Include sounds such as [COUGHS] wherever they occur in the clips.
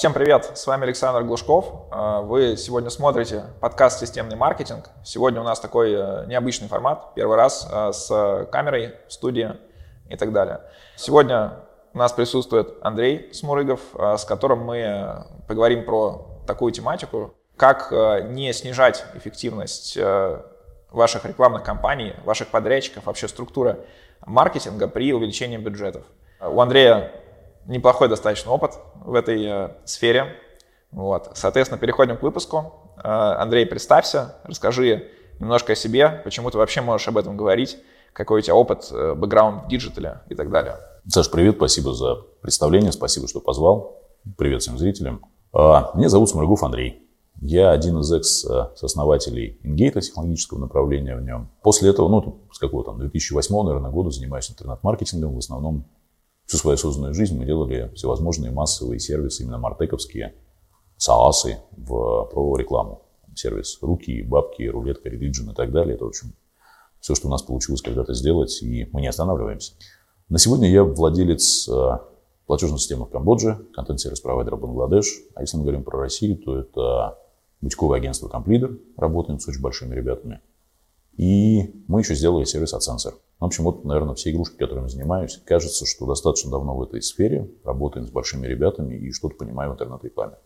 Всем привет, с вами Александр Глушков. А, вы сегодня смотрите подкаст «Системный маркетинг». Сегодня у нас такой э, необычный формат, первый раз э, с камерой в студии и так далее. Сегодня у нас присутствует Андрей Смурыгов, э, с которым мы поговорим про такую тематику, как не снижать эффективность ваших рекламных кампаний, ваших подрядчиков, вообще структура маркетинга при увеличении бюджетов. У Андрея неплохой достаточно опыт в этой э, сфере. Вот. Соответственно, переходим к выпуску. Э, Андрей, представься, расскажи немножко о себе, почему ты вообще можешь об этом говорить, какой у тебя опыт, э, бэкграунд в digital е и так далее. Саш, привет, спасибо за представление, спасибо, что позвал. Привет всем зрителям. А, меня зовут Сморгов Андрей. Я один из экс-основателей Ингейта, технологического направления в нем. После этого, ну, с какого там, 2008, наверное, года занимаюсь интернет-маркетингом, в основном всю свою созданную жизнь мы делали всевозможные массовые сервисы, именно мартековские, СААСы в про рекламу. Сервис руки, бабки, рулетка, релиджин и так далее. Это, в общем, все, что у нас получилось когда-то сделать, и мы не останавливаемся. На сегодня я владелец э, платежной системы в Камбодже, контент-сервис провайдера Бангладеш. А если мы говорим про Россию, то это бутиковое агентство Комплидер. Работаем с очень большими ребятами. И мы еще сделали сервис от Sensor. В общем, вот, наверное, все игрушки, которыми занимаюсь, кажется, что достаточно давно в этой сфере, работаем с большими ребятами и что-то понимаю в интернет-рекламе.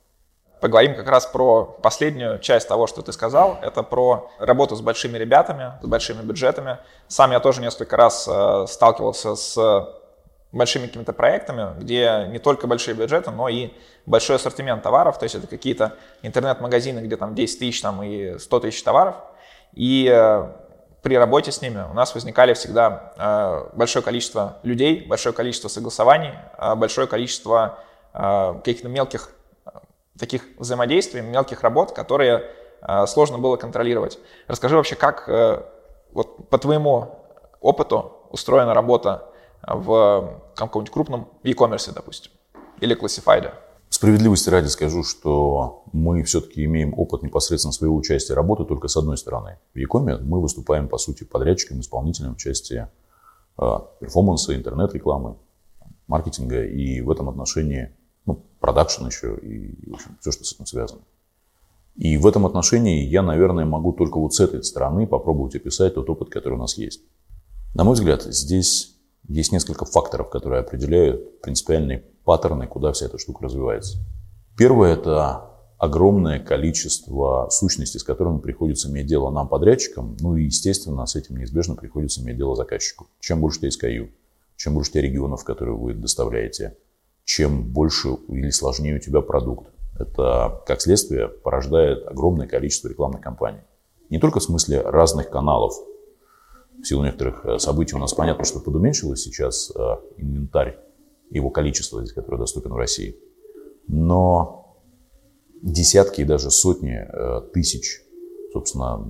Поговорим как раз про последнюю часть того, что ты сказал. Это про работу с большими ребятами, с большими бюджетами. Сам я тоже несколько раз э, сталкивался с большими какими-то проектами, где не только большие бюджеты, но и большой ассортимент товаров. То есть это какие-то интернет-магазины, где там 10 тысяч там, и 100 тысяч товаров. И э, при работе с ними у нас возникали всегда э, большое количество людей, большое количество согласований, э, большое количество каких-то мелких таких взаимодействий, мелких работ, которые сложно было контролировать. Расскажи вообще, как вот по твоему опыту устроена работа в каком-нибудь крупном e-commerce, допустим, или классифайде? Справедливости ради скажу, что мы все-таки имеем опыт непосредственно своего участия работы только с одной стороны. В Якоме мы выступаем, по сути, подрядчиком, исполнителем в части э, перформанса, интернет-рекламы, маркетинга и в этом отношении ну, продакшн еще и в общем, все, что с этим связано. И в этом отношении я, наверное, могу только вот с этой стороны попробовать описать тот опыт, который у нас есть. На мой взгляд, здесь есть несколько факторов, которые определяют принципиальный паттерны, куда вся эта штука развивается. Первое – это огромное количество сущностей, с которыми приходится иметь дело нам, подрядчикам, ну и, естественно, с этим неизбежно приходится иметь дело заказчику. Чем больше у тебя SKU, чем больше тебя регионов, которые вы доставляете, чем больше или сложнее у тебя продукт, это, как следствие, порождает огромное количество рекламных кампаний. Не только в смысле разных каналов. В силу некоторых э, событий у нас понятно, что подуменьшилось сейчас э, инвентарь его количество, которое доступен в России. Но десятки и даже сотни э, тысяч, собственно,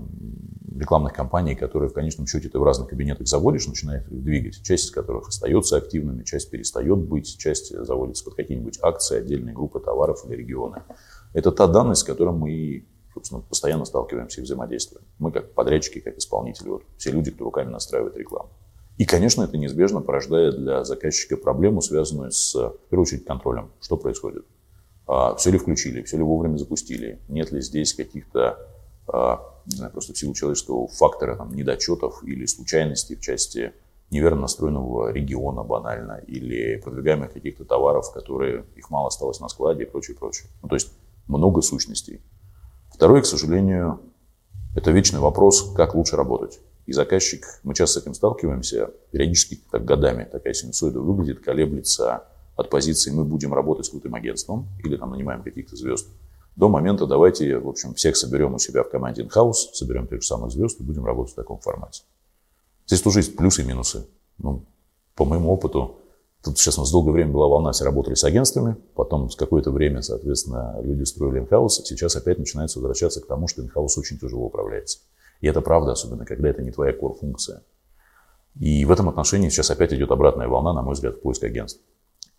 рекламных кампаний, которые в конечном счете ты в разных кабинетах заводишь, начинаешь их двигать. Часть из которых остается активными, часть перестает быть, часть заводится под какие-нибудь акции, отдельные группы товаров или регионы. Это та данность, с которой мы собственно, постоянно сталкиваемся и взаимодействуем. Мы как подрядчики, как исполнители, вот, все люди, кто руками настраивает рекламу. И, конечно, это неизбежно порождает для заказчика проблему, связанную с, в первую очередь, контролем. Что происходит? А, все ли включили, все ли вовремя запустили? Нет ли здесь каких-то, а, не знаю, просто в силу человеческого фактора, там, недочетов или случайностей в части неверно настроенного региона банально или продвигаемых каких-то товаров, которые их мало осталось на складе и прочее, прочее. Ну, то есть много сущностей. Второе, к сожалению, это вечный вопрос, как лучше работать. И заказчик, мы часто с этим сталкиваемся, периодически так годами такая синусоида выглядит, колеблется от позиции «мы будем работать с крутым агентством» или там нанимаем каких-то звезд, до момента давайте, в общем, всех соберем у себя в команде in-house, соберем тех же самых звезд и будем работать в таком формате. Здесь тоже есть плюсы и минусы. Ну, по моему опыту, тут сейчас у нас долгое время была волна, все работали с агентствами, потом с какое-то время, соответственно, люди строили in-house, сейчас опять начинается возвращаться к тому, что in-house очень тяжело управляется. И это правда, особенно когда это не твоя core-функция. И в этом отношении сейчас опять идет обратная волна, на мой взгляд, в поиск агентств.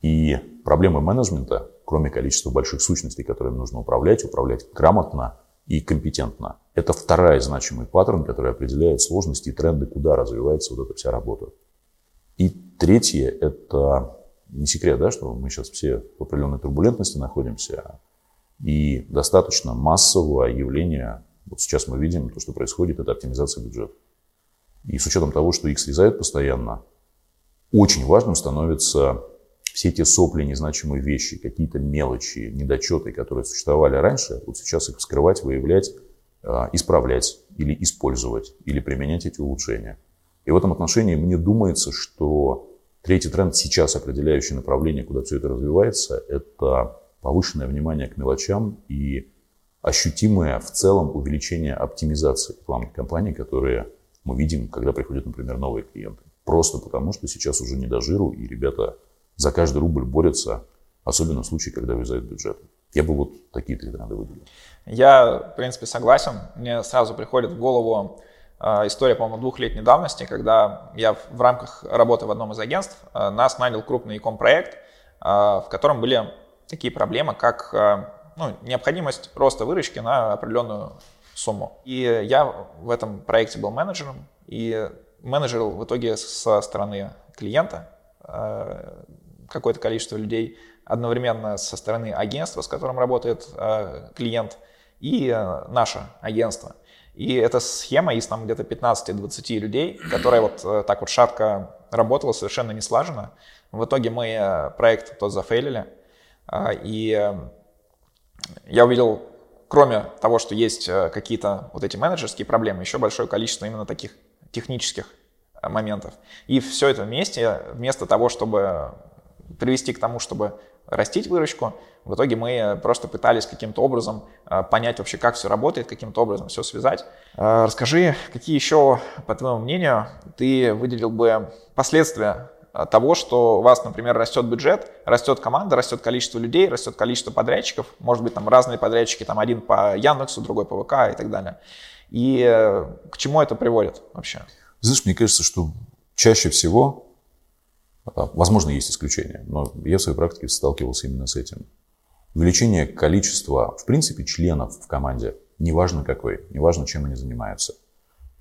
И проблемы менеджмента, кроме количества больших сущностей, которыми нужно управлять, управлять грамотно и компетентно, это вторая значимый паттерн, который определяет сложности и тренды, куда развивается вот эта вся работа. И третье – это не секрет, да, что мы сейчас все в определенной турбулентности находимся, и достаточно массового явления, вот сейчас мы видим, то, что происходит, это оптимизация бюджета. И с учетом того, что их срезают постоянно, очень важным становится все те сопли, незначимые вещи, какие-то мелочи, недочеты, которые существовали раньше, вот сейчас их вскрывать, выявлять, а, исправлять или использовать, или применять эти улучшения. И в этом отношении мне думается, что третий тренд сейчас, определяющий направление, куда все это развивается, это повышенное внимание к мелочам и ощутимое в целом увеличение оптимизации рекламных кампаний, которые мы видим, когда приходят, например, новые клиенты. Просто потому, что сейчас уже не до жиру, и ребята за каждый рубль борются, особенно в случае, когда вырезают бюджет. Я бы вот такие три тренда выделил. Я, в принципе, согласен. Мне сразу приходит в голову э, история, по-моему, двухлетней давности, когда я в рамках работы в одном из агентств э, нас нанял крупный иком-проект, э, в котором были такие проблемы, как ну, необходимость роста выручки на определенную сумму. И я в этом проекте был менеджером, и менеджерил в итоге со стороны клиента какое-то количество людей одновременно со стороны агентства, с которым работает э, клиент, и э, наше агентство. И эта схема из там где-то 15-20 людей, которая вот э, так вот шатко работала, совершенно не слаженно. В итоге мы проект тот зафейлили. И я увидел, кроме того, что есть какие-то вот эти менеджерские проблемы, еще большое количество именно таких технических моментов. И все это вместе, вместо того, чтобы привести к тому, чтобы растить выручку, в итоге мы просто пытались каким-то образом э, понять вообще, как все работает, каким-то образом все связать. Э, расскажи, какие еще, по твоему мнению, ты выделил бы последствия э, того, что у вас, например, растет бюджет, растет команда, растет количество людей, растет количество подрядчиков, может быть, там разные подрядчики, там один по Яндексу, другой по ВК и так далее. И к чему это приводит вообще? Знаешь, мне кажется, что чаще всего а, возможно, есть исключения, но я в своей практике сталкивался именно с этим. Увеличение количества, в принципе, членов в команде, неважно какой, неважно, чем они занимаются,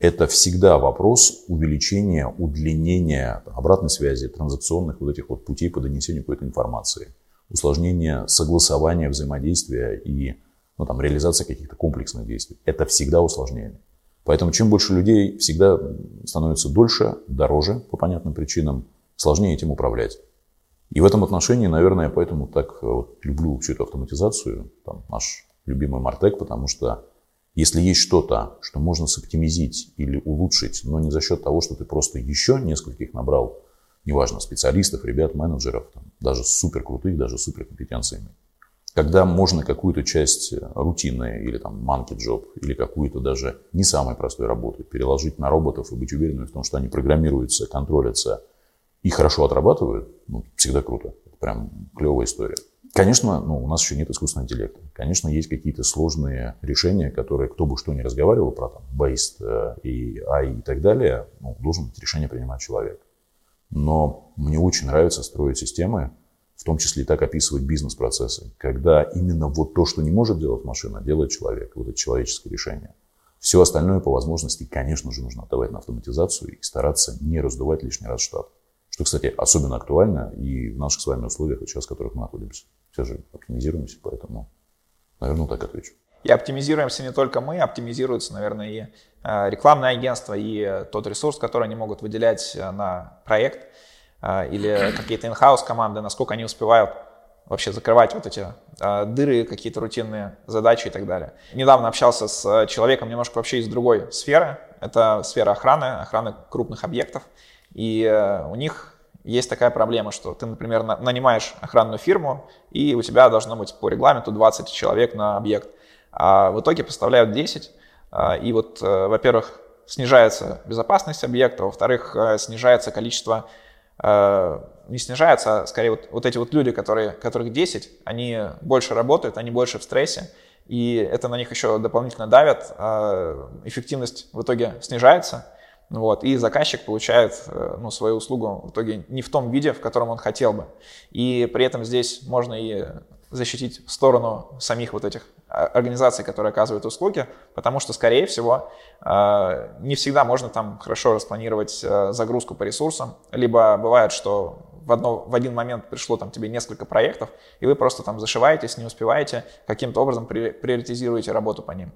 это всегда вопрос увеличения, удлинения обратной связи, транзакционных вот этих вот путей по донесению какой-то информации, усложнение согласования взаимодействия и ну, там, реализация каких-то комплексных действий. Это всегда усложнение. Поэтому чем больше людей, всегда становится дольше, дороже по понятным причинам, сложнее этим управлять. И в этом отношении, наверное, поэтому так э, вот люблю всю эту автоматизацию, там, наш любимый Мартек, потому что если есть что-то, что можно соптимизить или улучшить, но не за счет того, что ты просто еще нескольких набрал, неважно, специалистов, ребят, менеджеров, там, даже супер крутых, даже супер компетенциями, когда можно какую-то часть рутинной или там манки джоб или какую-то даже не самой простой работы переложить на роботов и быть уверенным в том, что они программируются, контролятся, и хорошо отрабатывают, ну, всегда круто. Это прям клевая история. Конечно, ну, у нас еще нет искусственного интеллекта. Конечно, есть какие-то сложные решения, которые, кто бы что ни разговаривал про там, based э, и AI и так далее, ну, должен быть решение принимать человек. Но мне очень нравится строить системы, в том числе и так описывать бизнес-процессы, когда именно вот то, что не может делать машина, делает человек, вот это человеческое решение. Все остальное по возможности, конечно же, нужно отдавать на автоматизацию и стараться не раздувать лишний раз штат. Что, кстати, особенно актуально и в наших с вами условиях, сейчас в которых мы находимся. Все же оптимизируемся, поэтому, наверное, так отвечу. И оптимизируемся не только мы, оптимизируются, наверное, и э, рекламное агентство, и тот ресурс, который они могут выделять э, на проект, э, или [CLEARS THROAT] какие-то инхаус команды, насколько они успевают вообще закрывать вот эти дыры, какие-то рутинные задачи и так далее. Недавно общался с человеком немножко вообще из другой сферы. Это сфера охраны, охраны крупных объектов. И э, у них есть такая проблема, что ты, например, нанимаешь охранную фирму, и у тебя должно быть по регламенту 20 человек на объект. А в итоге поставляют 10. А, и вот, э, во-первых, снижается безопасность объекта, во-вторых, э, снижается количество, не снижается, а скорее вот, вот эти вот люди, которые, которых 10, они больше работают, они больше в стрессе, и это на них еще дополнительно давит, а эффективность в итоге снижается, вот, и заказчик получает э, ну, свою услугу в итоге не в том виде, в котором он хотел бы. И при этом здесь можно и защитить сторону самих вот этих а, организаций, которые оказывают услуги, потому что, скорее всего, э, не всегда можно там хорошо распланировать э, загрузку по ресурсам, либо бывает, что в, одно, в один момент пришло там тебе несколько проектов, и вы просто там зашиваетесь, не успеваете, каким-то образом приоритизируете работу по ним.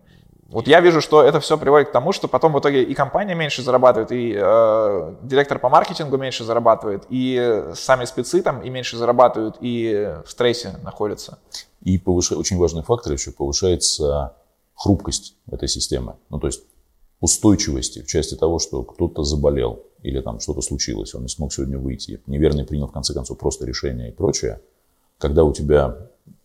Вот я вижу, что это все приводит к тому, что потом в итоге и компания меньше зарабатывает, и э, директор по маркетингу меньше зарабатывает, и сами спецы там и меньше зарабатывают, и в стрессе находятся. И повыш... очень важный фактор еще повышается хрупкость этой системы. Ну, то есть устойчивости в части того, что кто-то заболел или там что-то случилось, он не смог сегодня выйти, неверно принял в конце концов просто решение и прочее. Когда у тебя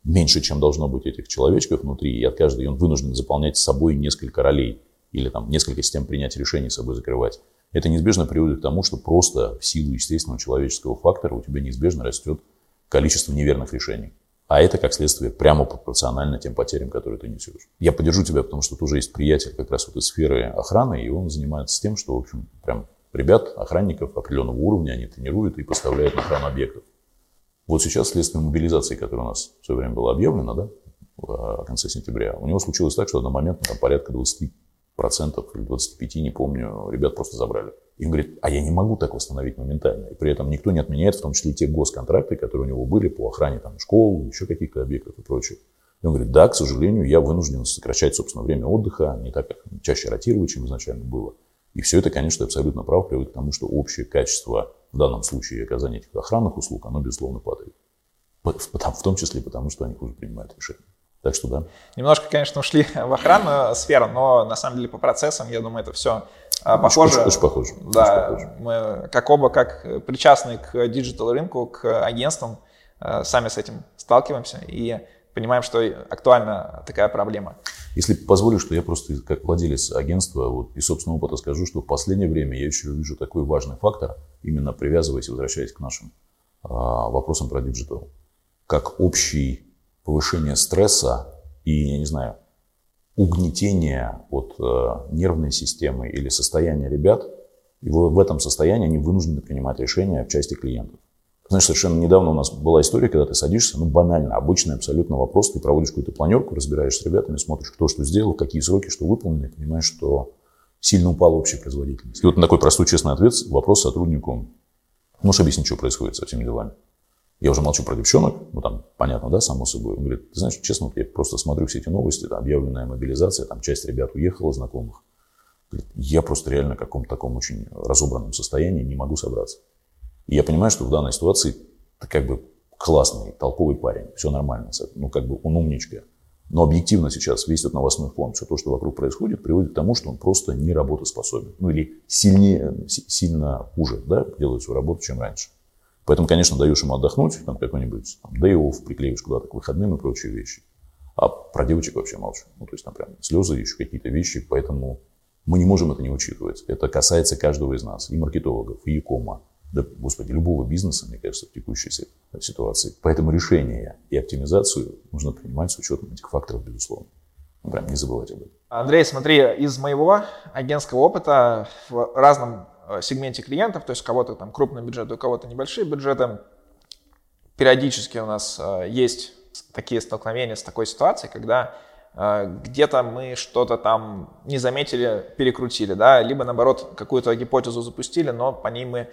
меньше, чем должно быть этих человечков внутри, и от каждой он вынужден заполнять с собой несколько ролей или там несколько систем принятия решений с собой закрывать. Это неизбежно приводит к тому, что просто в силу естественного человеческого фактора у тебя неизбежно растет количество неверных решений. А это, как следствие, прямо пропорционально тем потерям, которые ты несешь. Я поддержу тебя, потому что тоже есть приятель как раз вот из сферы охраны, и он занимается тем, что, в общем, прям ребят, охранников определенного уровня они тренируют и поставляют на охрану объектов. Вот сейчас следствие мобилизации, которое у нас в свое время было объявлено, да, в конце сентября, у него случилось так, что на момент там, порядка 20 процентов или 25, не помню, ребят просто забрали. И он говорит, а я не могу так восстановить моментально. И при этом никто не отменяет, в том числе и те госконтракты, которые у него были по охране там, школ, еще каких-то объектов и прочее. И он говорит, да, к сожалению, я вынужден сокращать, собственно, время отдыха, не так, как чаще ротировать, чем изначально было. И все это, конечно, абсолютно прав, приводит к тому, что общее качество, в данном случае оказания этих охранных услуг, оно, безусловно, падает. В том числе потому, что они хуже принимают решения. Так что да. Немножко, конечно, ушли в охранную сферу, но на самом деле по процессам, я думаю, это все а, похоже. Очень, очень похоже. Да, очень похоже. мы как оба, как причастные к digital рынку, к агентствам, э, сами с этим сталкиваемся и понимаем, что актуальна такая проблема. Если позволишь, что я просто как владелец агентства вот, и собственного опыта скажу, что в последнее время я еще вижу такой важный фактор, именно привязываясь и возвращаясь к нашим а, вопросам про digital, как общий повышение стресса и, я не знаю, угнетение от э, нервной системы или состояния ребят, и в, в этом состоянии они вынуждены принимать решения в части клиентов. Знаешь, совершенно недавно у нас была история, когда ты садишься, ну банально, обычный абсолютно вопрос, ты проводишь какую-то планерку, разбираешь с ребятами, смотришь, кто что сделал, какие сроки, что выполнено, и понимаешь, что сильно упала общая производительность. И вот на такой простой честный ответ, вопрос сотруднику, можешь объяснить, что происходит со всеми делами? Я уже молчу про девчонок, ну там понятно, да, само собой. Он говорит, ты знаешь, честно, вот я просто смотрю все эти новости, там, объявленная мобилизация, там часть ребят уехала, знакомых. Говорит, я просто реально в каком-то таком очень разобранном состоянии не могу собраться. И я понимаю, что в данной ситуации ты как бы классный, толковый парень, все нормально, ну как бы он умничка. Но объективно сейчас весь этот новостной фон, все то, что вокруг происходит, приводит к тому, что он просто не работоспособен. Ну или сильнее, сильно хуже да, делает свою работу, чем раньше. Поэтому, конечно, даешь ему отдохнуть, там какой-нибудь там, day off, приклеиваешь куда-то к выходным и прочие вещи. А про девочек вообще молчу. Ну, то есть там прям слезы, еще какие-то вещи, поэтому мы не можем это не учитывать. Это касается каждого из нас, и маркетологов, и якома, да, господи, любого бизнеса, мне кажется, в текущей ситуации. Поэтому решение и оптимизацию нужно принимать с учетом этих факторов, безусловно. Прям не забывать об этом. Андрей, смотри, из моего агентского опыта в разном Э, сегменте клиентов, то есть у кого-то там крупный бюджет, у кого-то небольшие бюджеты. Периодически у нас э, есть такие столкновения с такой ситуацией, когда где-то мы что-то там не заметили, перекрутили, да, либо наоборот какую-то гипотезу запустили, но по ней мы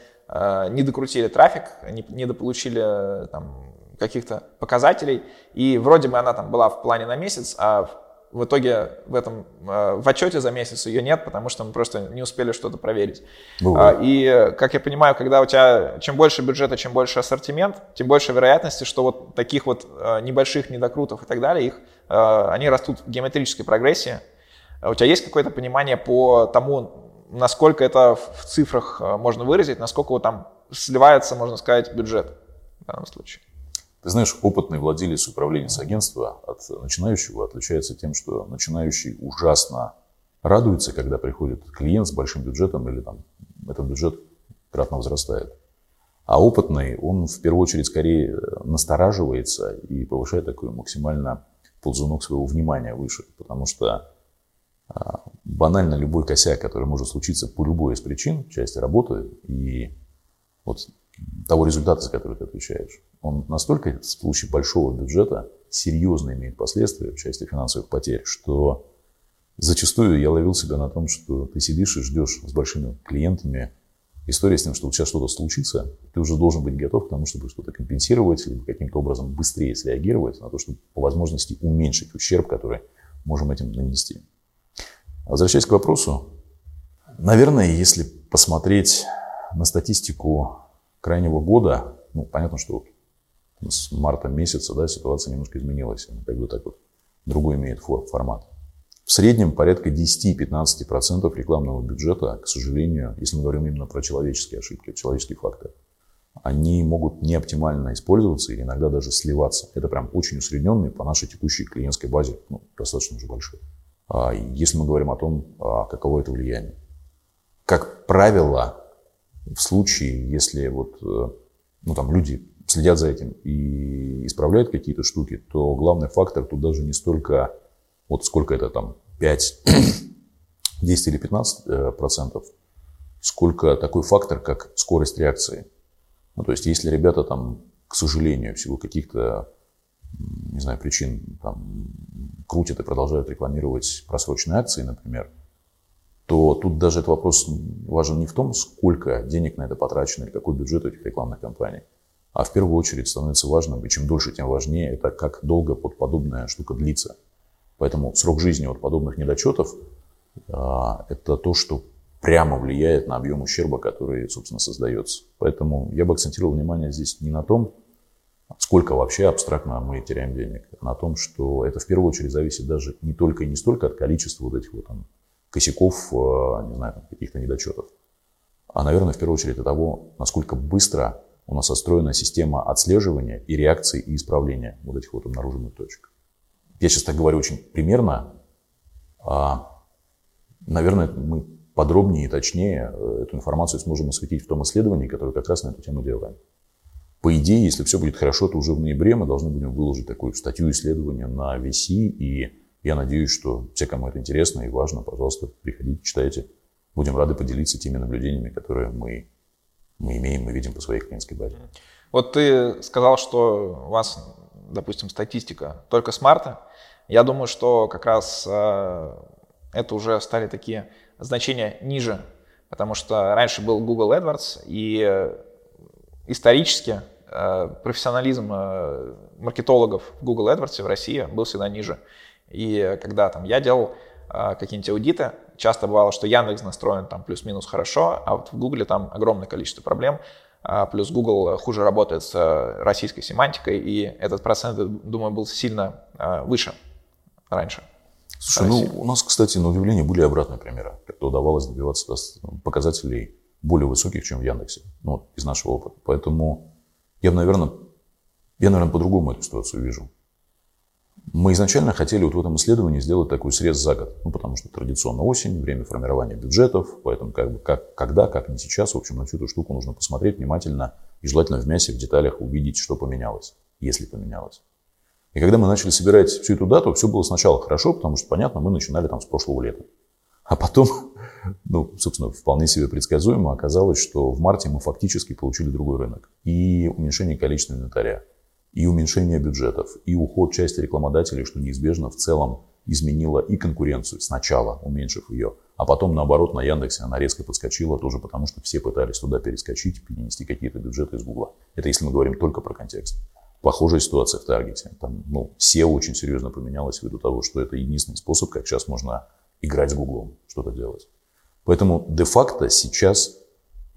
не докрутили трафик, не, не дополучили там каких-то показателей, и вроде бы она там была в плане на месяц, а в итоге в этом э, в отчете за месяц ее нет, потому что мы просто не успели что-то проверить. Бывает. И, как я понимаю, когда у тебя чем больше бюджета, чем больше ассортимент, тем больше вероятности, что вот таких вот э, небольших недокрутов и так далее, их, э, они растут в геометрической прогрессии. У тебя есть какое-то понимание по тому, насколько это в цифрах можно выразить, насколько вот там сливается, можно сказать, бюджет в данном случае? Ты знаешь, опытный владелец управления с агентства от начинающего отличается тем, что начинающий ужасно радуется, когда приходит клиент с большим бюджетом или там этот бюджет кратно возрастает. А опытный, он в первую очередь скорее настораживается и повышает такой максимально ползунок своего внимания выше, потому что а, банально любой косяк, который может случиться по любой из причин, части работы и вот того результата, за который ты отвечаешь, он настолько в случае большого бюджета серьезно имеет последствия в части финансовых потерь, что зачастую я ловил себя на том, что ты сидишь и ждешь с большими клиентами история с тем, что вот сейчас что-то случится, ты уже должен быть готов к тому, чтобы что-то компенсировать, либо каким-то образом быстрее среагировать на то, чтобы по возможности уменьшить ущерб, который можем этим нанести. Возвращаясь к вопросу, наверное, если посмотреть на статистику крайнего года, ну, понятно, что вот с марта месяца да, ситуация немножко изменилась, она как бы так вот другой имеет формат. В среднем порядка 10-15% рекламного бюджета, к сожалению, если мы говорим именно про человеческие ошибки, человеческие факторы, они могут не оптимально использоваться или иногда даже сливаться. Это прям очень усредненный по нашей текущей клиентской базе, ну, достаточно уже большой. А если мы говорим о том, а, каково это влияние. Как правило, в случае, если вот, э, ну, там, люди следят за этим и исправляют какие-то штуки, то главный фактор тут даже не столько, вот сколько это там, 5, 10 [COUGHS] или 15 э, процентов, сколько такой фактор, как скорость реакции. Ну, то есть, если ребята там, к сожалению, в силу каких-то, не знаю, причин, там, крутят и продолжают рекламировать просроченные акции, например, то тут даже этот вопрос важен не в том, сколько денег на это потрачено или какой бюджет у этих рекламных кампаний, а в первую очередь становится важным, и чем дольше, тем важнее, это как долго под подобная штука длится. Поэтому срок жизни от подобных недочетов а, это то, что прямо влияет на объем ущерба, который, собственно, создается. Поэтому я бы акцентировал внимание здесь не на том, сколько вообще абстрактно мы теряем денег, а на том, что это в первую очередь зависит даже не только и не столько от количества вот этих вот там косяков, а, не знаю, каких-то недочетов, а, наверное, в первую очередь от того, насколько быстро у нас отстроена система отслеживания и реакции и исправления вот этих вот обнаруженных точек. Я сейчас так говорю очень примерно. А, наверное, мы подробнее и точнее э, эту информацию сможем осветить в том исследовании, которое как раз на эту тему делаем. По идее, если все будет хорошо, то уже в ноябре мы должны будем выложить такую статью исследования на VC, и я надеюсь, что те, кому это интересно и важно, пожалуйста, приходите, читайте. Будем рады поделиться теми наблюдениями, которые мы мы имеем, мы видим по своей клиентской базе. Вот ты сказал, что у вас, допустим, статистика только с марта. Я думаю, что как раз э, это уже стали такие значения ниже, потому что раньше был Google AdWords, и э, исторически э, профессионализм маркетологов в Google AdWords в России был всегда ниже. И когда там я делал какие-нибудь аудиты, часто бывало, что Яндекс настроен там плюс-минус хорошо, а вот в Гугле там огромное количество проблем. А, плюс Google хуже работает с э, российской семантикой, и этот процент, думаю, был сильно э, выше раньше. Слушай, ну у нас, кстати, на удивление были обратные примеры, когда удавалось добиваться показателей более высоких, чем в Яндексе, ну, из нашего опыта. Поэтому я, наверное, я, наверное, по-другому эту ситуацию вижу. Мы изначально хотели вот в этом исследовании сделать такой срез за год, ну, потому что традиционно осень, время формирования бюджетов, поэтому как бы как, когда, как не сейчас, в общем, на всю эту штуку нужно посмотреть внимательно и желательно в мясе, в деталях увидеть, что поменялось, если поменялось. И когда мы начали собирать всю эту дату, все было сначала хорошо, потому что, понятно, мы начинали там с прошлого лета. А потом, [LAUGHS] ну, собственно, вполне себе предсказуемо оказалось, что в марте мы фактически получили другой рынок и уменьшение количества инвентаря и уменьшение бюджетов, и уход части рекламодателей, что неизбежно в целом изменило и конкуренцию сначала, уменьшив ее, а потом, наоборот, на Яндексе она резко подскочила тоже потому, что все пытались туда перескочить, перенести какие-то бюджеты из Гугла. Это если мы говорим только про контекст. Похожая ситуация в Таргете. Там, ну, SEO очень серьезно поменялось ввиду того, что это единственный способ, как сейчас можно играть с Гуглом, что-то делать. Поэтому де-факто сейчас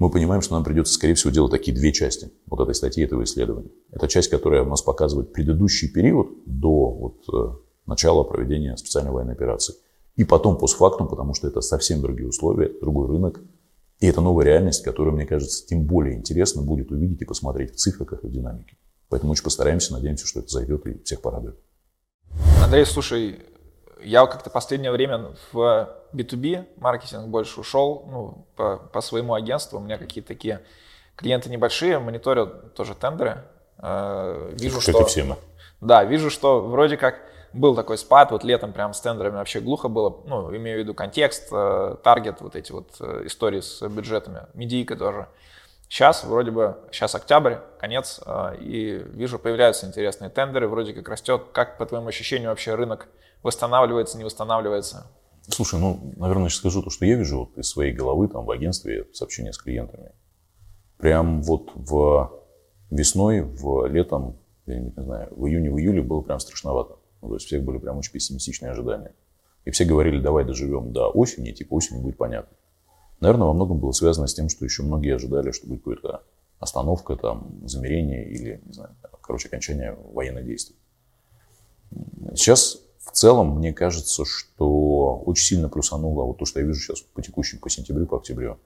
мы понимаем, что нам придется, скорее всего, делать такие две части вот этой статьи, этого исследования. Это часть, которая у нас показывает предыдущий период до вот, э, начала проведения специальной военной операции. И потом постфактум, потому что это совсем другие условия, другой рынок. И это новая реальность, которую, мне кажется, тем более интересно будет увидеть и посмотреть в цифрах и в динамике. Поэтому очень постараемся, надеемся, что это зайдет и всех порадует. Андрей, слушай, я как-то последнее время в B2B маркетинг больше ушел, ну, по, по своему агентству. У меня какие-то такие клиенты небольшие, мониторят тоже тендеры. Э, вижу, как что... все мы. Да, вижу, что вроде как был такой спад, вот летом прям с тендерами вообще глухо было, ну, имею в виду контекст, э, таргет, вот эти вот э, истории с бюджетами, медийка тоже. Сейчас вроде бы, сейчас октябрь, конец, и вижу, появляются интересные тендеры, вроде как растет. Как, по твоему ощущению, вообще рынок восстанавливается, не восстанавливается? Слушай, ну, наверное, сейчас скажу то, что я вижу вот из своей головы там в агентстве сообщения с клиентами. прям вот в весной, в летом, я не знаю, в июне, в июле было прям страшновато. Ну, то есть всех были прям очень пессимистичные ожидания. И все говорили, давай доживем до осени, типа осень будет понятно. Наверное, во многом было связано с тем, что еще многие ожидали, что будет какая-то остановка, там, замерение или, не знаю, короче, окончание военных действий. Сейчас в целом мне кажется, что очень сильно плюсануло, вот то, что я вижу сейчас по текущим, по сентябрю, по октябрю,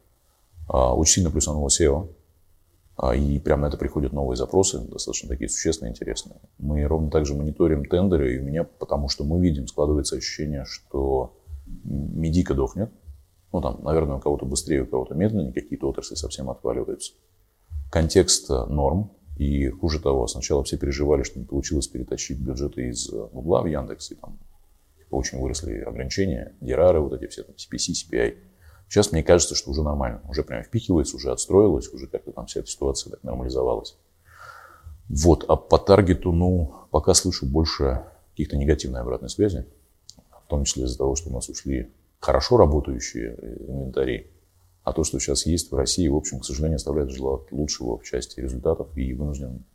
а, очень сильно плюсануло SEO. А, и прямо на это приходят новые запросы, достаточно такие существенные, интересные. Мы ровно так же мониторим тендеры, и у меня, потому что мы видим, складывается ощущение, что медика дохнет. Ну, там, наверное, у кого-то быстрее, у кого-то медленнее, какие-то отрасли совсем отваливаются. Контекст э, норм, и хуже того, сначала все переживали, что не получилось перетащить бюджеты из Гугла в Яндекс, и там очень выросли ограничения, дирары, вот эти все там CPC, CPI. Сейчас мне кажется, что уже нормально, уже прям впихивается, уже отстроилось, уже как-то там вся эта ситуация так нормализовалась. Вот, а по таргету, ну, пока слышу больше каких-то негативной обратной связи, в том числе из-за того, что у нас ушли хорошо работающие инвентари, а то, что сейчас есть в России, в общем, к сожалению, оставляет желать лучшего в части результатов и вынужден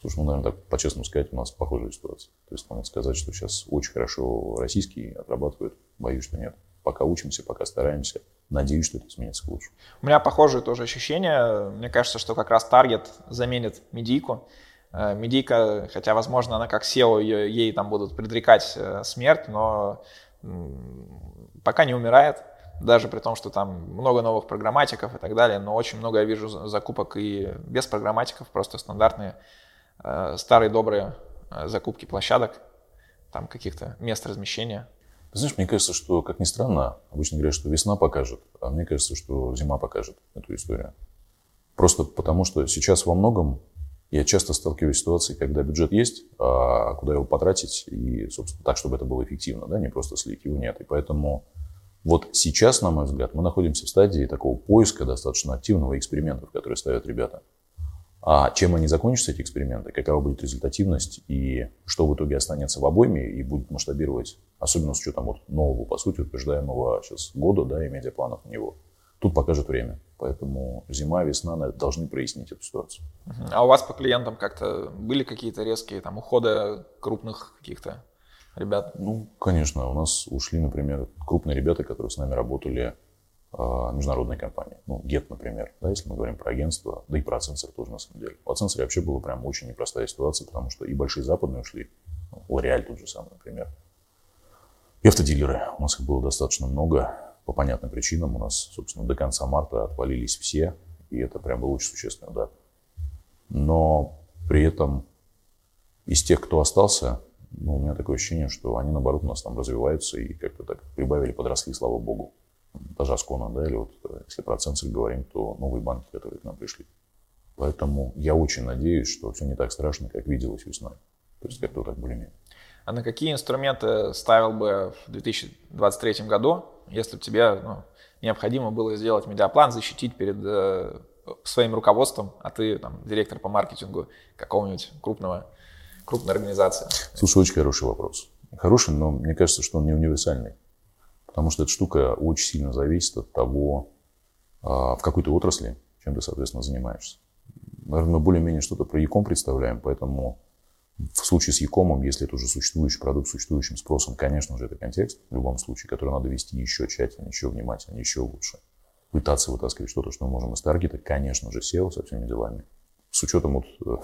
Слушай, ну, наверное, так по-честному сказать, у нас похожая ситуация. То есть, надо сказать, что сейчас очень хорошо российские отрабатывают. Боюсь, что нет. Пока учимся, пока стараемся. Надеюсь, что это изменится к лучшему. У меня похожее тоже ощущение. Мне кажется, что как раз таргет заменит медийку. Э, медийка, хотя, возможно, она как SEO, ей там будут предрекать э, смерть, но пока не умирает даже при том, что там много новых программатиков и так далее, но очень много я вижу закупок и без программатиков, просто стандартные э, старые добрые э, закупки площадок, там каких-то мест размещения. Ты знаешь, мне кажется, что, как ни странно, обычно говорят, что весна покажет, а мне кажется, что зима покажет эту историю. Просто потому, что сейчас во многом я часто сталкиваюсь с ситуацией, когда бюджет есть, а куда его потратить, и, собственно, так, чтобы это было эффективно, да, не просто слить его нет. И поэтому вот сейчас, на мой взгляд, мы находимся в стадии такого поиска достаточно активного экспериментов, которые ставят ребята. А чем они закончатся, эти эксперименты, какова будет результативность и что в итоге останется в обойме и будет масштабировать, особенно с учетом вот нового, по сути, утверждаемого сейчас года, да, и медиапланов на него. Тут покажет время. Поэтому зима, весна должны прояснить эту ситуацию. А у вас по клиентам как-то были какие-то резкие там уходы крупных каких-то ребят? Ну, конечно. У нас ушли, например, крупные ребята, которые с нами работали в международной компании. Ну, GET, например, да, если мы говорим про агентство, да и про Accenture тоже, на самом деле. У Accenture вообще была прям очень непростая ситуация, потому что и большие западные ушли, ну, L'Oreal тот же самый, например, и автодилеры. У нас их было достаточно много, по понятным причинам. У нас, собственно, до конца марта отвалились все, и это прям был очень существенный удар. Но при этом из тех, кто остался, ну, у меня такое ощущение, что они, наоборот, у нас там развиваются и как-то так прибавили, подросли, слава богу. Даже Аскона, да, или вот э, если про Ценцель говорим, то новые банки, которые к нам пришли. Поэтому я очень надеюсь, что все не так страшно, как виделось весной. То есть как-то так более-менее. А на какие инструменты ставил бы в 2023 году, если бы тебе ну, необходимо было сделать медиаплан, защитить перед э, своим руководством, а ты там директор по маркетингу какого-нибудь крупного крупная организация? Слушай, очень хороший вопрос. Хороший, но мне кажется, что он не универсальный. Потому что эта штука очень сильно зависит от того, а, в какой то отрасли, чем ты, соответственно, занимаешься. Наверное, мы более-менее что-то про Яком представляем, поэтому в случае с Якомом, если это уже существующий продукт с существующим спросом, конечно же, это контекст, в любом случае, который надо вести еще тщательнее, еще внимательнее, еще лучше. Пытаться вытаскивать что-то, что мы можем из таргета, конечно же, SEO со всеми делами. С учетом вот э,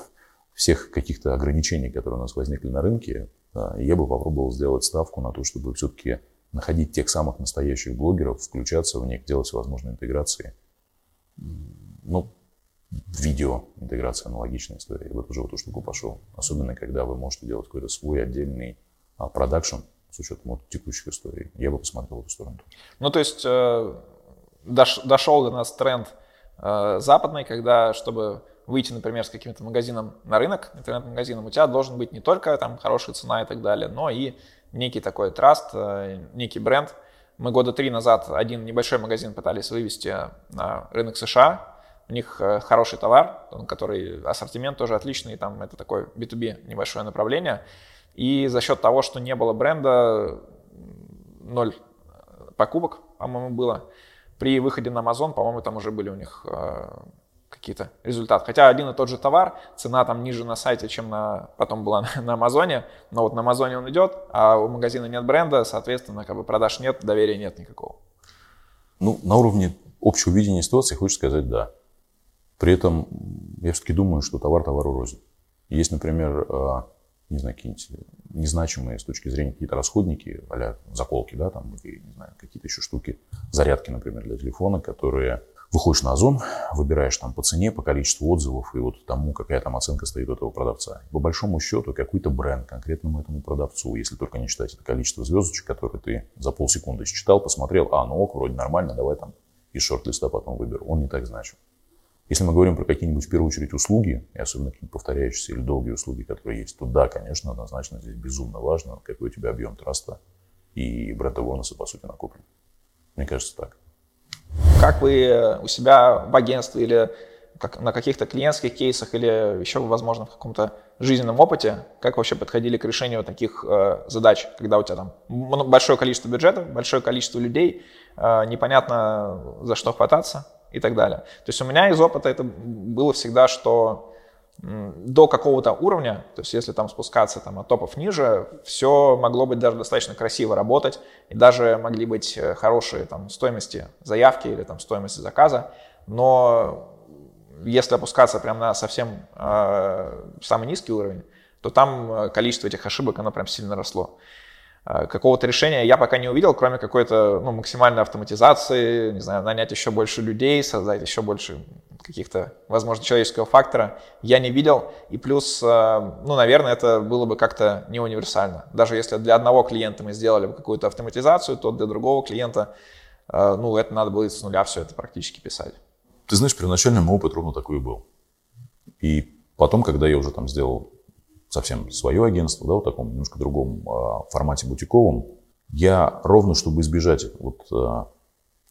всех каких-то ограничений, которые у нас возникли на рынке, я бы попробовал сделать ставку на то, чтобы все-таки находить тех самых настоящих блогеров, включаться в них, делать возможные интеграции. Ну, видео интеграция аналогичная история. Я бы тоже в эту штуку пошел. Особенно, когда вы можете делать какой-то свой отдельный а, продакшн с учетом вот текущих историй. Я бы посмотрел в эту сторону. Ну, то есть э, дош, дошел до нас тренд э, западный, когда, чтобы выйти, например, с каким-то магазином на рынок, интернет-магазином, у тебя должен быть не только там хорошая цена и так далее, но и некий такой траст, э, некий бренд. Мы года три назад один небольшой магазин пытались вывести на рынок США. У них э, хороший товар, который ассортимент тоже отличный, там это такое B2B небольшое направление. И за счет того, что не было бренда, ноль покупок, по-моему, было. При выходе на Amazon, по-моему, там уже были у них э, какие-то результаты. Хотя один и тот же товар, цена там ниже на сайте, чем на, потом была [LAUGHS] на, на Амазоне, но вот на Амазоне он идет, а у магазина нет бренда, соответственно, как бы продаж нет, доверия нет никакого. Ну, на уровне общего видения ситуации, хочешь сказать, да. При этом я все-таки думаю, что товар товару рознь. Есть, например, а, не знаю, какие-нибудь незначимые с точки зрения какие-то расходники, а заколки, да, там, или, не знаю, какие-то еще штуки, зарядки, например, для телефона, которые выходишь на Озон, выбираешь там по цене, по количеству отзывов и вот тому, какая там оценка стоит у этого продавца. по большому счету какой-то бренд конкретному этому продавцу, если только не считать это количество звездочек, которые ты за полсекунды считал, посмотрел, а, ну ок, вроде нормально, давай там из шорт-листа потом выберу. Он не так значим. Если мы говорим про какие-нибудь, в первую очередь, услуги, и особенно какие-нибудь повторяющиеся или долгие услуги, которые есть, то да, конечно, однозначно здесь безумно важно, какой у тебя объем траста и бренд awareness, по сути, накоплен. Мне кажется, так. Как вы у себя в агентстве или как на каких-то клиентских кейсах или еще, возможно, в каком-то жизненном опыте, как вообще подходили к решению таких э, задач, когда у тебя там большое количество бюджета, большое количество людей, э, непонятно за что хвататься и так далее. То есть у меня из опыта это было всегда, что до какого-то уровня, то есть если там спускаться там, от топов ниже, все могло быть даже достаточно красиво работать, и даже могли быть э, хорошие там, стоимости заявки или там, стоимости заказа, но если опускаться прямо на совсем э, самый низкий уровень, то там э, количество этих ошибок, оно прям сильно росло. Э, какого-то решения я пока не увидел, кроме какой-то ну, максимальной автоматизации, не знаю, нанять еще больше людей, создать еще больше каких-то, возможно, человеческого фактора, я не видел. И плюс, э, ну, наверное, это было бы как-то не универсально. Даже если для одного клиента мы сделали бы какую-то автоматизацию, то для другого клиента, э, ну, это надо было с нуля все это практически писать. Ты знаешь, первоначально мой опыт ровно такой и был. И потом, когда я уже там сделал совсем свое агентство, да, в таком немножко другом э, формате бутиковом, я ровно, чтобы избежать вот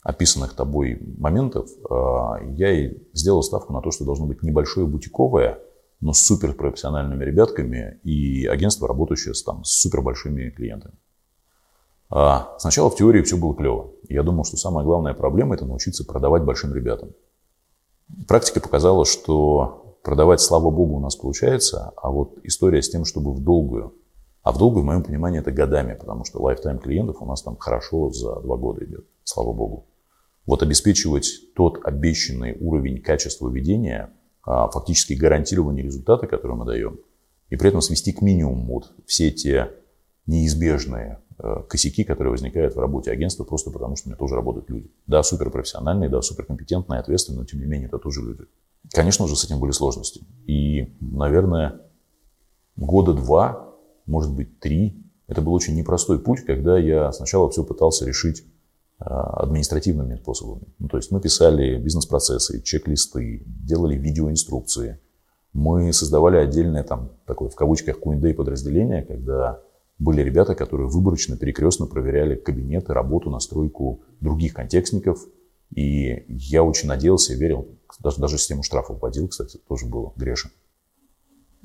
описанных тобой моментов, э, я и сделал ставку на то, что должно быть небольшое бутиковое, но с суперпрофессиональными ребятками и агентство, работающее с, там, с супербольшими клиентами. А сначала в теории все было клево. Я думал, что самая главная проблема – это научиться продавать большим ребятам. Практика показала, что Продавать, слава богу, у нас получается, а вот история с тем, чтобы в долгую. А в долгую, в моем понимании, это годами, потому что лайфтайм клиентов у нас там хорошо за два года идет, слава богу. Вот обеспечивать тот обещанный уровень качества ведения, а, фактически гарантирование результата, который мы даем, и при этом свести к минимуму вот все те неизбежные э, косяки, которые возникают в работе агентства, просто потому что у меня тоже работают люди. Да, суперпрофессиональные, да, суперкомпетентные, ответственные, но тем не менее это тоже люди. Конечно же, с этим были сложности. И, наверное, года два, может быть, три, это был очень непростой путь, когда я сначала все пытался решить административными способами. Ну, то есть мы писали бизнес-процессы, чек-листы, делали видеоинструкции. Мы создавали отдельное там такое в кавычках Q&A подразделение, когда были ребята, которые выборочно, перекрестно проверяли кабинеты, работу, настройку других контекстников. И я очень надеялся и верил, даже, даже систему штрафов вводил, кстати, тоже было грешен.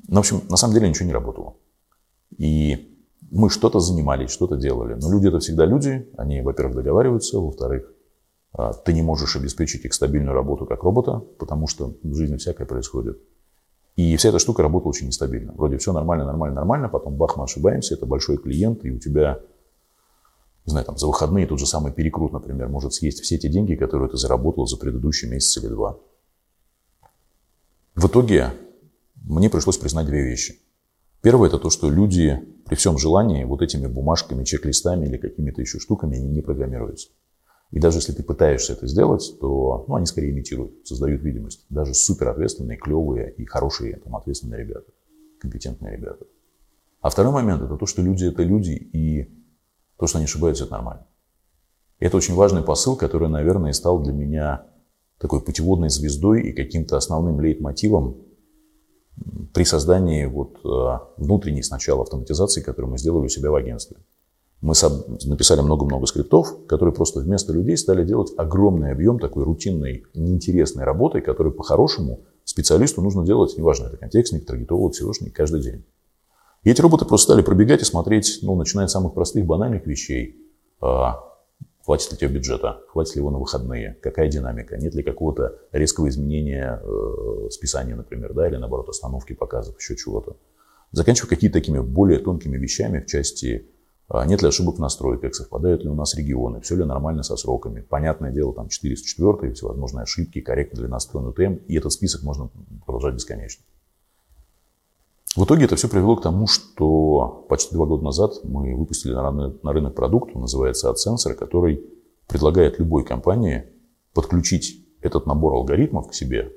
Ну, в общем, на самом деле ничего не работало. И мы что-то занимались, что-то делали. Но люди это всегда люди. Они, во-первых, договариваются, во-вторых, а, ты не можешь обеспечить их стабильную работу как робота, потому что в жизни всякое происходит. И вся эта штука работала очень нестабильно. Вроде все нормально, нормально, нормально, потом бах, мы ошибаемся, это большой клиент, и у тебя, не знаю, там за выходные тот же самый перекрут, например, может съесть все те деньги, которые ты заработал за предыдущий месяц или два. В итоге мне пришлось признать две вещи. Первое – это то, что люди при всем желании вот этими бумажками, чек-листами или какими-то еще штуками они не программируются. И даже если ты пытаешься это сделать, то ну, они скорее имитируют, создают видимость. Даже супер ответственные, клевые и хорошие там, ответственные ребята, компетентные ребята. А второй момент – это то, что люди – это люди, и то, что они ошибаются – это нормально. И это очень важный посыл, который, наверное, стал для меня такой путеводной звездой и каким-то основным лейтмотивом при создании вот э, внутренней сначала автоматизации, которую мы сделали у себя в агентстве. Мы написали много-много скриптов, которые просто вместо людей стали делать огромный объем такой рутинной, неинтересной работы, которую по-хорошему специалисту нужно делать, неважно, это контекстник, таргетолог, SEOшник, каждый день. И эти роботы просто стали пробегать и смотреть, ну, начиная с самых простых, банальных вещей, а, хватит ли тебе бюджета, хватит ли его на выходные, какая динамика, нет ли какого-то резкого изменения э, списания, например, да, или наоборот остановки показов, еще чего-то. Заканчивая какие-то такими более тонкими вещами в части а, нет ли ошибок в настройках, совпадают ли у нас регионы, все ли нормально со сроками. Понятное дело, там 404, всевозможные ошибки, корректно ли настроен УТМ, и этот список можно продолжать бесконечно. В итоге это все привело к тому, что почти два года назад мы выпустили на рынок, продукт, он называется AdSensor, который предлагает любой компании подключить этот набор алгоритмов к себе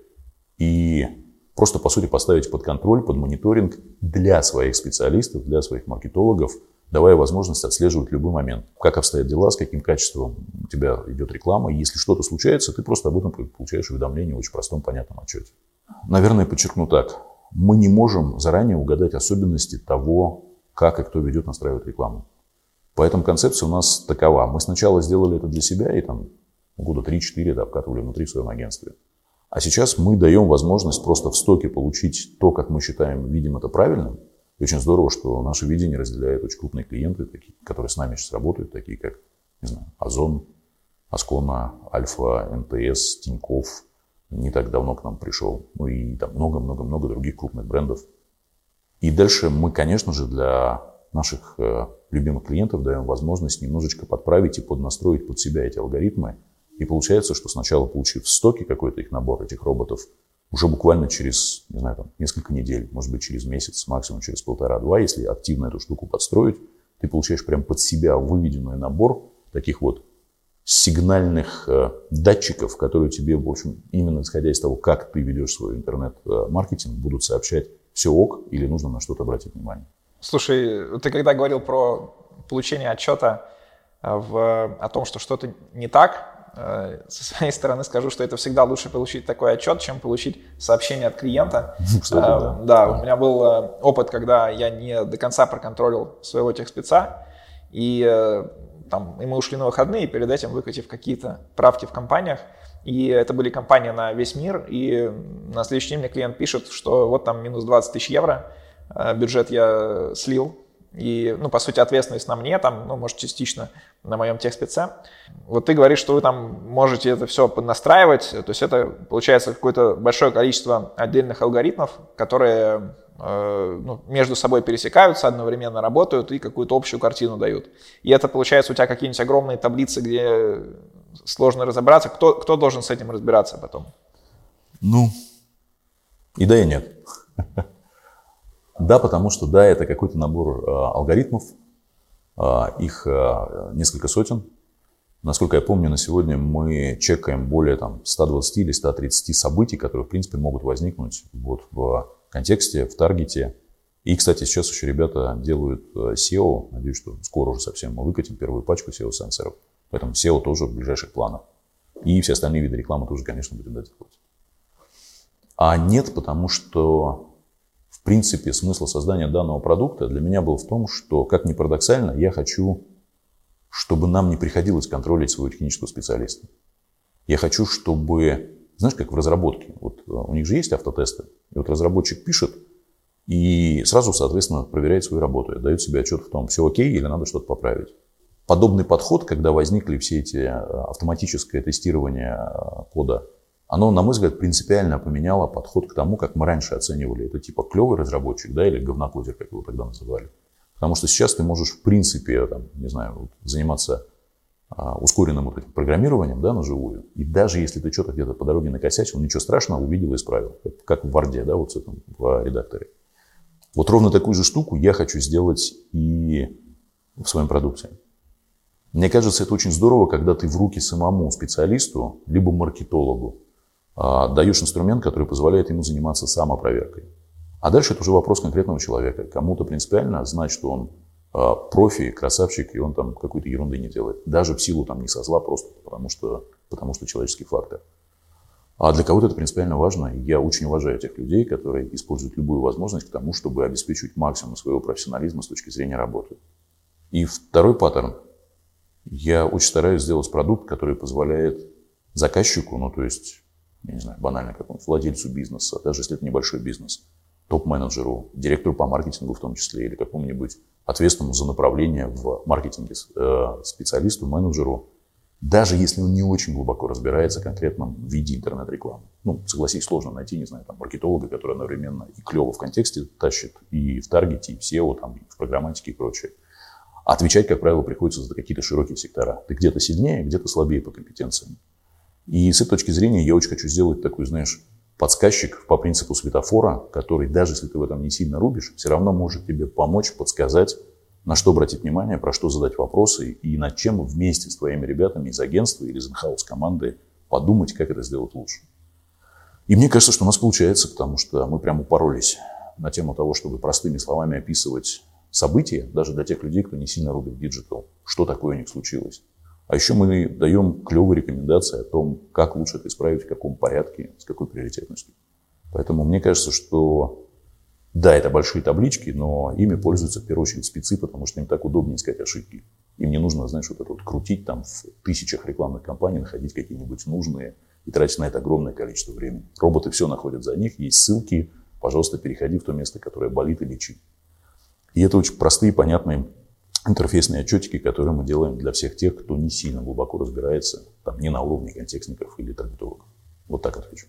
и просто, по сути, поставить под контроль, под мониторинг для своих специалистов, для своих маркетологов, давая возможность отслеживать любой момент, как обстоят дела, с каким качеством у тебя идет реклама. И если что-то случается, ты просто об этом получаешь уведомление в очень простом, понятном отчете. Наверное, подчеркну так мы не можем заранее угадать особенности того, как и кто ведет, настраивает рекламу. Поэтому концепция у нас такова. Мы сначала сделали это для себя и там года 3-4 да, обкатывали внутри в своем агентстве. А сейчас мы даем возможность просто в стоке получить то, как мы считаем, видим это правильным. И очень здорово, что наше видение разделяют очень крупные клиенты, такие, которые с нами сейчас работают, такие как, не знаю, Озон, Аскона, Альфа, МТС, Тиньков, не так давно к нам пришел, ну и там много-много-много других крупных брендов. И дальше мы, конечно же, для наших э, любимых клиентов даем возможность немножечко подправить и поднастроить под себя эти алгоритмы. И получается, что сначала получив в стоке какой-то их набор этих роботов, уже буквально через, не знаю, там, несколько недель, может быть, через месяц, максимум через полтора-два, если активно эту штуку подстроить, ты получаешь прям под себя выведенный набор таких вот сигнальных э, датчиков, которые тебе, в общем, именно исходя из того, как ты ведешь свой интернет-маркетинг, будут сообщать все ок или нужно на что-то обратить внимание. Слушай, ты когда говорил про получение отчета э, в, о том, что что-то не так, э, со своей стороны скажу, что это всегда лучше получить такой отчет, чем получить сообщение от клиента. Кстати, да. да, да, у меня был опыт, когда я не до конца проконтролил своего техспеца, и там, и мы ушли на выходные, перед этим выкатив какие-то правки в компаниях. И это были компании на весь мир. И на следующий день мне клиент пишет, что вот там минус 20 тысяч евро, э, бюджет я слил. И, ну, по сути, ответственность на мне, там, ну, может, частично на моем техспеце. Вот ты говоришь, что вы там можете это все поднастраивать. То есть это, получается, какое-то большое количество отдельных алгоритмов, которые Э, ну, между собой пересекаются, одновременно работают и какую-то общую картину дают. И это получается у тебя какие-нибудь огромные таблицы, где сложно разобраться. Кто, кто должен с этим разбираться потом? Ну, и да, и нет. [LAUGHS] Да, потому что да, это какой-то набор э, алгоритмов, э, их несколько сотен. Насколько я помню, на сегодня мы чекаем более там, 120 или 130 событий, которые, в принципе, могут возникнуть вот, в контексте, в таргете. И, кстати, сейчас еще ребята делают э, SEO. Надеюсь, что скоро уже совсем мы выкатим первую пачку SEO-сенсоров. Поэтому SEO тоже в ближайших планах. И все остальные виды рекламы тоже, конечно, будем делать. А нет, потому что, принципе, смысл создания данного продукта для меня был в том, что, как ни парадоксально, я хочу, чтобы нам не приходилось контролить своего технического специалиста. Я хочу, чтобы знаешь, как в разработке. Вот э, у них же есть автотесты. И вот разработчик пишет и сразу, соответственно, проверяет свою работу. Дает себе отчет в том, все окей или надо что-то поправить. Подобный подход, когда возникли все эти э, автоматическое тестирование э, кода, оно, на мой взгляд, принципиально поменяло подход к тому, как мы раньше оценивали. Это типа клевый разработчик, да, или говнокодер, как его тогда называли. Потому что сейчас ты можешь, в принципе, там, не знаю, заниматься а, ускоренным вот этим программированием да, на живую. И даже если ты что-то где-то по дороге накосячил, ничего страшного, увидел и исправил. Как в Варде, да, вот с этим в редакторе. Вот ровно такую же штуку я хочу сделать и в своем продукте. Мне кажется, это очень здорово, когда ты в руки самому специалисту, либо маркетологу, а, даешь инструмент, который позволяет ему заниматься самопроверкой. А дальше это уже вопрос конкретного человека. Кому-то принципиально знать, что он а, профи, красавчик, и он там какой-то ерунды не делает. Даже в силу там не со зла, просто потому что, потому что человеческий фактор. А для кого-то это принципиально важно. Я очень уважаю тех людей, которые используют любую возможность к тому, чтобы обеспечивать максимум своего профессионализма с точки зрения работы. И второй паттерн. Я очень стараюсь сделать продукт, который позволяет заказчику, ну то есть, я не знаю, банально какому-нибудь владельцу бизнеса, даже если это небольшой бизнес, топ-менеджеру, директору по маркетингу в том числе, или какому-нибудь ответственному за направление в маркетинге э, специалисту, менеджеру, даже если он не очень глубоко разбирается в конкретном виде интернет-рекламы. Ну, согласись, сложно найти, не знаю, там, маркетолога, который одновременно и клево в контексте тащит, и в таргете, и в SEO, там, и в программатике и прочее. отвечать, как правило, приходится за какие-то широкие сектора. Ты где-то сильнее, где-то слабее по компетенциям. И с этой точки зрения я очень хочу сделать такой, знаешь, подсказчик по принципу светофора, который, даже если ты в этом не сильно рубишь, все равно может тебе помочь, подсказать, на что обратить внимание, про что задать вопросы и над чем вместе с твоими ребятами из агентства или из in-house команды подумать, как это сделать лучше. И мне кажется, что у нас получается, потому что мы прямо упоролись на тему того, чтобы простыми словами описывать события, даже для тех людей, кто не сильно рубит digital, что такое у них случилось. А еще мы даем клевые рекомендации о том, как лучше это исправить, в каком порядке, с какой приоритетностью. Поэтому мне кажется, что да, это большие таблички, но ими пользуются в первую очередь спецы, потому что им так удобнее искать ошибки. Им не нужно, знаешь, вот это вот крутить там в тысячах рекламных кампаний, находить какие-нибудь нужные и тратить на это огромное количество времени. Роботы все находят за них, есть ссылки, пожалуйста, переходи в то место, которое болит и лечи. И это очень простые, понятные интерфейсные отчетики, которые мы делаем для всех тех, кто не сильно глубоко разбирается, там, не на уровне контекстников или таргетологов. Вот так отвечу.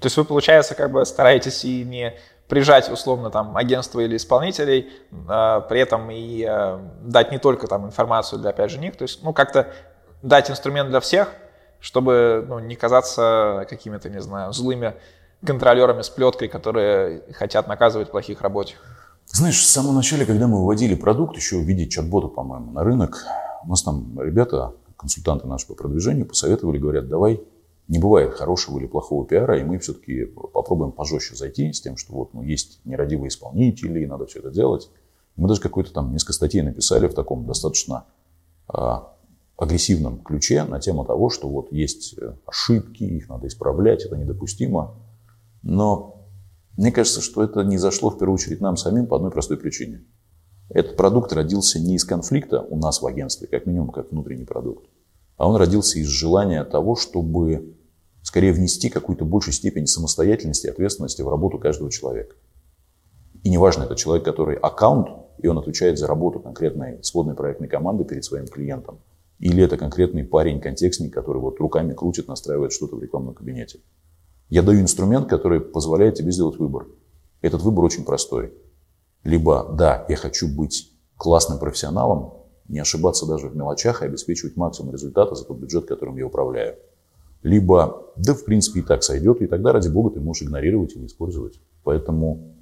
То есть вы, получается, как бы стараетесь и не прижать условно там агентство или исполнителей, э, при этом и э, дать не только там информацию для опять же них, то есть ну как-то дать инструмент для всех, чтобы ну, не казаться какими-то, не знаю, злыми контролерами с плеткой, которые хотят наказывать плохих рабочих. Знаешь, в самом начале, когда мы выводили продукт, еще в виде чат-бота, по-моему, на рынок, у нас там ребята, консультанты наши по продвижению, посоветовали, говорят, давай не бывает хорошего или плохого пиара, и мы все-таки попробуем пожестче зайти с тем, что вот ну, есть нерадивые исполнители, и надо все это делать. Мы даже какой-то там несколько статей написали в таком достаточно а, агрессивном ключе на тему того, что вот есть э, ошибки, их надо исправлять, это недопустимо. Но мне кажется, что это не зашло в первую очередь нам самим по одной простой причине. Этот продукт родился не из конфликта у нас в агентстве, как минимум, как внутренний продукт, а он родился из желания того, чтобы скорее внести какую-то большую степень самостоятельности и ответственности в работу каждого человека. И неважно, это человек, который аккаунт, и он отвечает за работу конкретной сводной проектной команды перед своим клиентом. Или это конкретный парень-контекстник, который вот руками крутит, настраивает что-то в рекламном кабинете. Я даю инструмент, который позволяет тебе сделать выбор. Этот выбор очень простой. Либо, да, я хочу быть классным профессионалом, не ошибаться даже в мелочах и обеспечивать максимум результата за тот бюджет, которым я управляю. Либо, да, в принципе, и так сойдет, и тогда, ради бога, ты можешь игнорировать и не использовать. Поэтому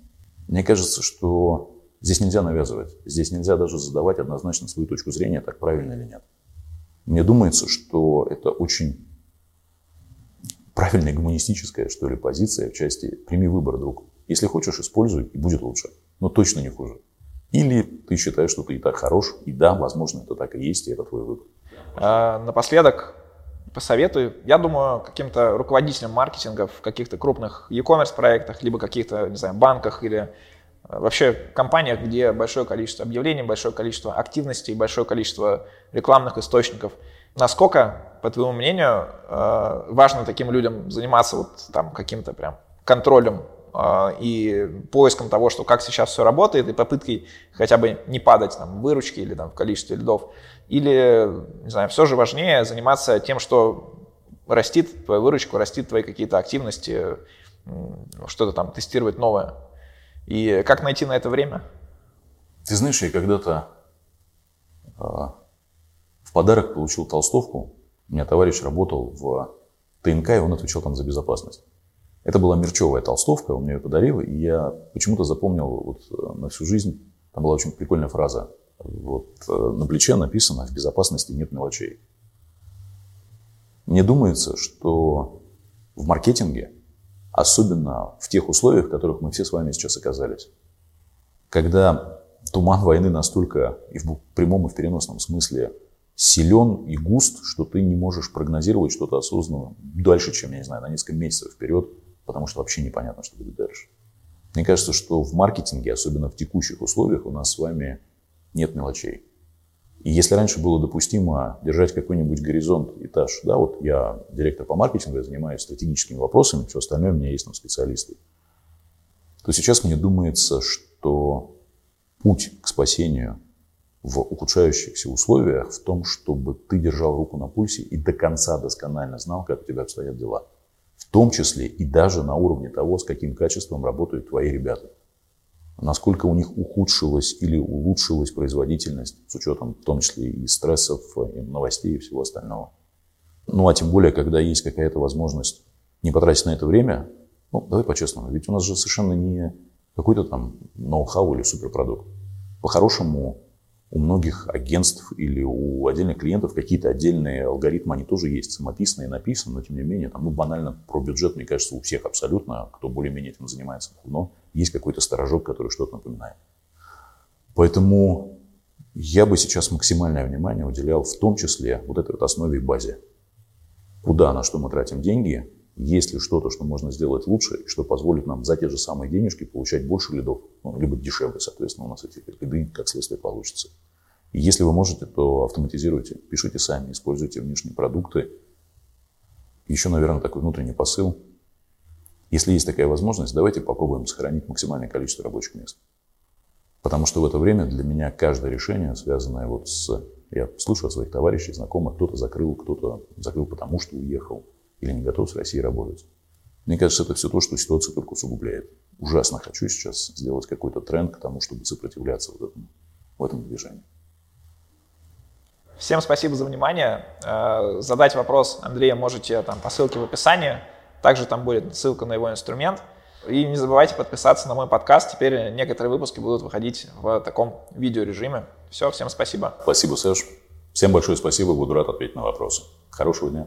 мне кажется, что здесь нельзя навязывать. Здесь нельзя даже задавать однозначно свою точку зрения, так правильно или нет. Мне думается, что это очень правильная гуманистическая, что ли, позиция в части «прими выбор, друг». Если хочешь, используй, и будет лучше. Но точно не хуже. Или ты считаешь, что ты и так хорош, и да, возможно, это так и есть, и это твой выбор. А, напоследок, посоветую, я думаю, каким-то руководителям маркетинга в каких-то крупных e-commerce проектах, либо каких-то, не знаю, банках или э, вообще компаниях, где большое количество объявлений, большое количество активностей, большое количество рекламных источников. Насколько, по твоему мнению, э, важно таким людям заниматься вот там каким-то прям контролем э, и поиском того, что как сейчас все работает, и попыткой хотя бы не падать там, в выручке или там, в количестве лидов. Или, не знаю, все же важнее заниматься тем, что растит твою выручку, растит твои какие-то активности, что-то там тестировать новое. И как найти на это время? Ты знаешь, я когда-то а, подарок получил толстовку. У меня товарищ работал в ТНК, и он отвечал там за безопасность. Это была мерчевая толстовка, он мне ее подарил, и я почему-то запомнил вот э, на всю жизнь. Там была очень прикольная фраза. Вот э, на плече написано «В безопасности нет мелочей». Мне думается, что в маркетинге, особенно в тех условиях, в которых мы все с вами сейчас оказались, когда туман войны настолько и в прямом и в переносном смысле силен и густ, что ты не можешь прогнозировать что-то осознанно дальше, чем, я не знаю, на несколько месяцев вперед, потому что вообще непонятно, что будет дальше. Мне кажется, что в маркетинге, особенно в текущих условиях, у нас с вами нет мелочей. И если раньше было допустимо держать какой-нибудь горизонт, этаж, да, вот я директор по маркетингу, я занимаюсь стратегическими вопросами, все остальное у меня есть там специалисты, то сейчас мне думается, что путь к спасению в ухудшающихся условиях в том, чтобы ты держал руку на пульсе и до конца досконально знал, как у тебя обстоят дела. В том числе и даже на уровне того, с каким качеством работают твои ребята. Насколько у них ухудшилась или улучшилась производительность, с учетом в том числе и стрессов, и новостей и всего остального. Ну а тем более, когда есть какая-то возможность не потратить на это время, ну давай по-честному, ведь у нас же совершенно не какой-то там ноу-хау или суперпродукт. По-хорошему, у многих агентств или у отдельных клиентов какие-то отдельные алгоритмы, они тоже есть, самописные, написаны, но тем не менее, там, ну, банально про бюджет, мне кажется, у всех абсолютно, кто более-менее этим занимается давно, есть какой-то сторожок, который что-то напоминает. Поэтому я бы сейчас максимальное внимание уделял в том числе вот этой вот основе и базе. Куда, на что мы тратим деньги, есть ли что-то, что можно сделать лучше, и что позволит нам за те же самые денежки получать больше лидов, ну, либо дешевле, соответственно, у нас эти лиды, как следствие, получится. И если вы можете, то автоматизируйте, пишите сами, используйте внешние продукты. Еще, наверное, такой внутренний посыл. Если есть такая возможность, давайте попробуем сохранить максимальное количество рабочих мест. Потому что в это время для меня каждое решение, связанное вот с... Я слышу от своих товарищей, знакомых, кто-то закрыл, кто-то закрыл потому, что уехал или не готов с Россией работать. Мне кажется, это все то, что ситуация только усугубляет. Ужасно хочу сейчас сделать какой-то тренд к тому, чтобы сопротивляться вот этому, в этом движении. Всем спасибо за внимание. Э, задать вопрос Андрея можете там, по ссылке в описании. Также там будет ссылка на его инструмент. И не забывайте подписаться на мой подкаст. Теперь некоторые выпуски будут выходить в таком видеорежиме. Все, всем спасибо. Спасибо, Сэш. Всем большое спасибо. Буду рад ответить на вопросы. Хорошего дня.